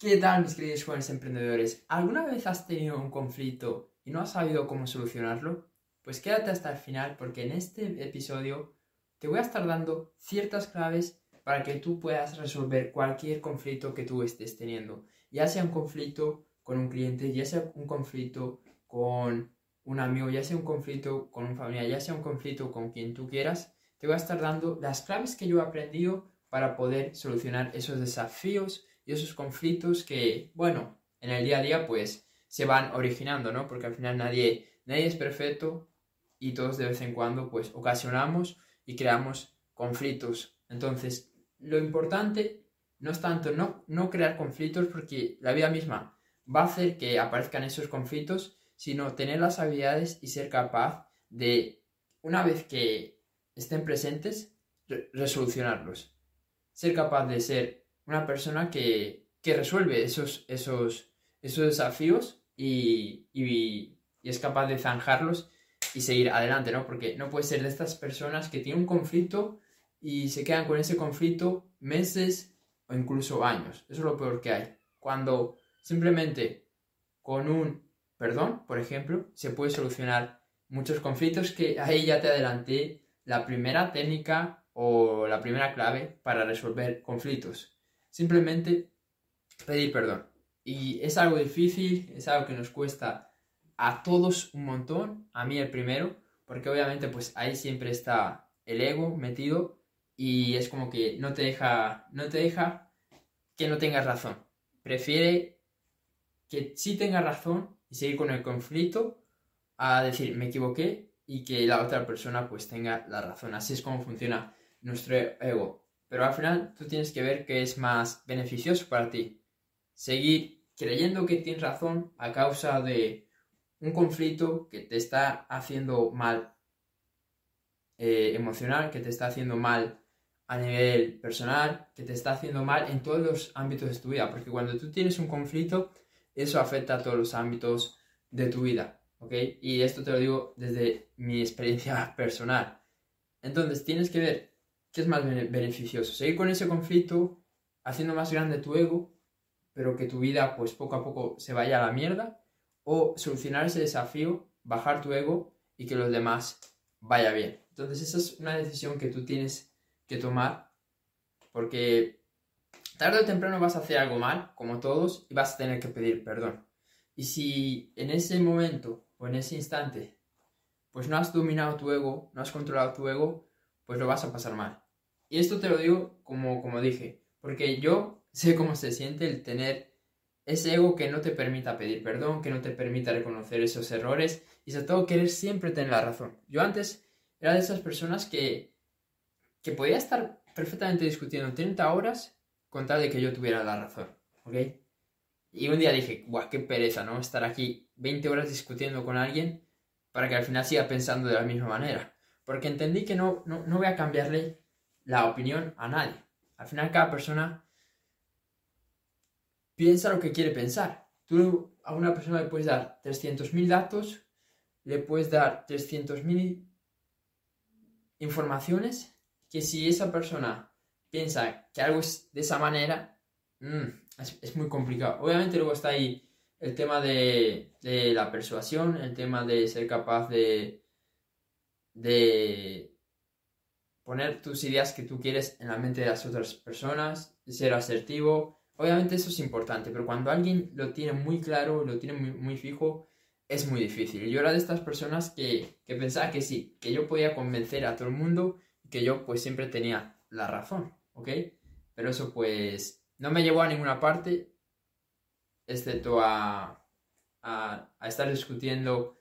¿Qué tal mis queridos jóvenes emprendedores? ¿Alguna vez has tenido un conflicto y no has sabido cómo solucionarlo? Pues quédate hasta el final porque en este episodio te voy a estar dando ciertas claves para que tú puedas resolver cualquier conflicto que tú estés teniendo. Ya sea un conflicto con un cliente, ya sea un conflicto con un amigo, ya sea un conflicto con un familiar, ya sea un conflicto con quien tú quieras, te voy a estar dando las claves que yo he aprendido para poder solucionar esos desafíos y esos conflictos que, bueno, en el día a día pues se van originando, ¿no? Porque al final nadie, nadie es perfecto y todos de vez en cuando pues ocasionamos y creamos conflictos. Entonces, lo importante no es tanto no, no crear conflictos porque la vida misma va a hacer que aparezcan esos conflictos, sino tener las habilidades y ser capaz de, una vez que estén presentes, resolucionarlos. Ser capaz de ser una persona que, resuelve esos, esos, esos desafíos y, es capaz de zanjarlos y seguir adelante, ¿no? Porque no puede ser de estas personas que tienen un conflicto y se quedan con ese conflicto meses o incluso años. Eso es lo peor que hay. Cuando simplemente con un perdón, por ejemplo, se puede solucionar muchos conflictos que ahí ya te adelanté la primera técnica o la primera clave para resolver conflictos simplemente pedir perdón. Y es algo difícil, es algo que nos cuesta a todos un montón, a mí el primero, porque obviamente pues ahí siempre está el ego metido y es como que no te deja, no te deja que no tengas razón. Prefiere que sí tengas razón y seguir con el conflicto a decir me equivoqué y que la otra persona pues tenga la razón. Así es como funciona nuestro ego. Pero al final tú tienes que ver qué es más beneficioso para ti. Seguir creyendo que tienes razón a causa de un conflicto que te está haciendo mal eh, emocional, que te está haciendo mal a nivel personal, que te está haciendo mal en todos los ámbitos de tu vida. Porque cuando tú tienes un conflicto, eso afecta a todos los ámbitos de tu vida. ¿Ok? Y esto te lo digo desde mi experiencia personal. Entonces tienes que ver ¿qué es más beneficioso? ¿Seguir con ese conflicto, haciendo más grande tu ego, pero que tu vida pues poco a poco se vaya a la mierda? ¿O solucionar ese desafío, bajar tu ego y que los demás vaya bien? Entonces esa es una decisión que tú tienes que tomar porque tarde o temprano vas a hacer algo mal, como todos, y vas a tener que pedir perdón. Y si en ese momento o en ese instante pues no has dominado tu ego, no has controlado tu ego, pues lo vas a pasar mal. Y esto te lo digo como, como dije, porque yo sé cómo se siente el tener ese ego que no te permita pedir perdón, que no te permita reconocer esos errores y sobre todo querer siempre tener la razón. Yo antes era de esas personas que, que podía estar perfectamente discutiendo 30 horas con tal de que yo tuviera la razón, ¿ok? Y un día dije, guau, qué pereza, ¿no? Estar aquí 20 horas discutiendo con alguien para que al final siga pensando de la misma manera porque entendí que no, no, voy a cambiarle la opinión a nadie. Al final cada persona piensa lo que quiere pensar. Tú a una persona le puedes dar 300.000 datos, le puedes dar 300.000 informaciones, que si esa persona piensa que algo es de esa manera, mm, es, muy complicado. Obviamente luego está ahí el tema de la persuasión, el tema de ser capaz de de poner tus ideas que tú quieres en la mente de las otras personas, ser asertivo. Obviamente eso es importante, pero cuando alguien lo tiene muy claro, lo tiene muy, fijo, es muy difícil. Yo era de estas personas que, que, pensaba que sí, que yo podía convencer a todo el mundo que yo pues siempre tenía la razón, ¿ok? Pero eso pues no me llevó a ninguna parte, excepto a, a, a estar discutiendo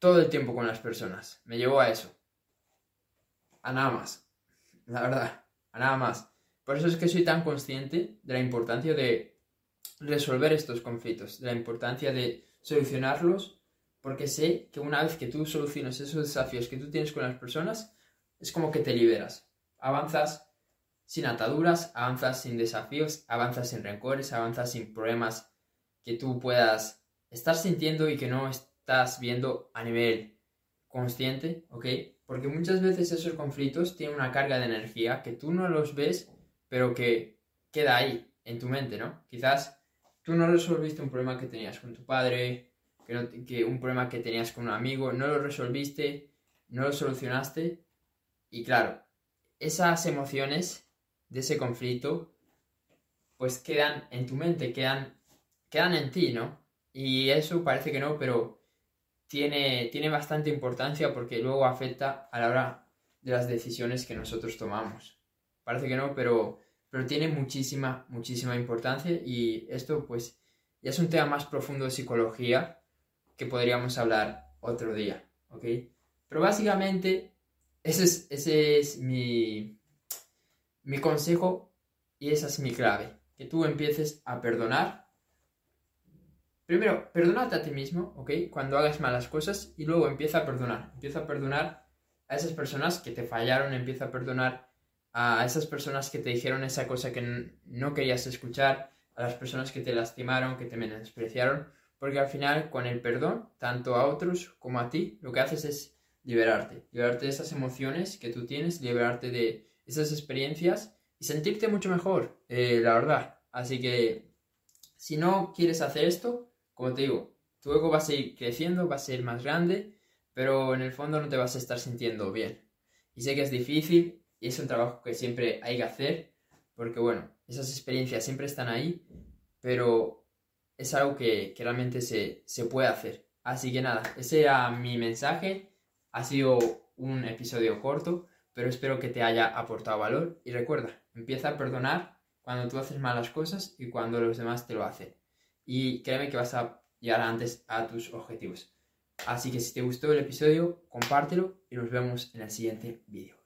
todo el tiempo con las personas. Me llevó a eso. A nada más. La verdad, a nada más. Por eso es que soy tan consciente de la importancia de resolver estos conflictos, de la importancia de solucionarlos, porque sé que una vez que tú solucionas esos desafíos que tú tienes con las personas, es como que te liberas. Avanzas sin ataduras, avanzas sin desafíos, avanzas sin rencores, avanzas sin problemas que tú puedas estar sintiendo y que no, estás viendo a nivel consciente, ¿ok? Porque muchas veces esos conflictos tienen una carga de energía que tú no los ves, pero que queda ahí. en tu mente, ¿no? Quizás tú no resolviste un problema que tenías con tu padre, que, que un problema que tenías con un amigo, no lo resolviste, no lo solucionaste y claro, esas emociones de ese conflicto pues quedan en tu mente, quedan, quedan en ti, ¿no? Y eso parece que no, pero tiene, tiene bastante importancia porque luego afecta a la hora de las decisiones que nosotros tomamos. Parece que no, pero, pero tiene muchísima, muchísima importancia y esto pues ya es un tema más profundo de psicología que podríamos hablar otro día, ¿ok? Pero básicamente ese es, ese es mi, mi consejo y esa es mi clave, que tú empieces a perdonar. Primero, perdónate a ti mismo, ¿ok? Cuando hagas malas cosas y luego empieza a perdonar. Empieza a perdonar a esas personas que te fallaron, empieza a perdonar a esas personas que te dijeron esa cosa que no querías escuchar, a las personas que te lastimaron, que te menospreciaron, porque al final con el perdón, tanto a otros como a ti, lo que haces es liberarte, liberarte de esas emociones que tú tienes, liberarte de esas experiencias y sentirte mucho mejor, eh, la verdad. Así que si no quieres hacer esto, como te digo, tu ego va a seguir creciendo, va a ser más grande, pero en el fondo no te vas a estar sintiendo bien. Y sé que es difícil y es un trabajo que siempre hay que hacer, porque bueno, esas experiencias siempre están ahí, pero es algo que, que realmente se, se puede hacer. Así que nada, ese era mi mensaje ha sido un episodio corto, pero espero que te haya aportado valor y recuerda, empieza a perdonar cuando tú haces malas cosas y cuando los demás te lo hacen. Y créeme que vas a llegar antes a tus objetivos. Así que si te gustó el episodio, compártelo y nos vemos en el siguiente vídeo.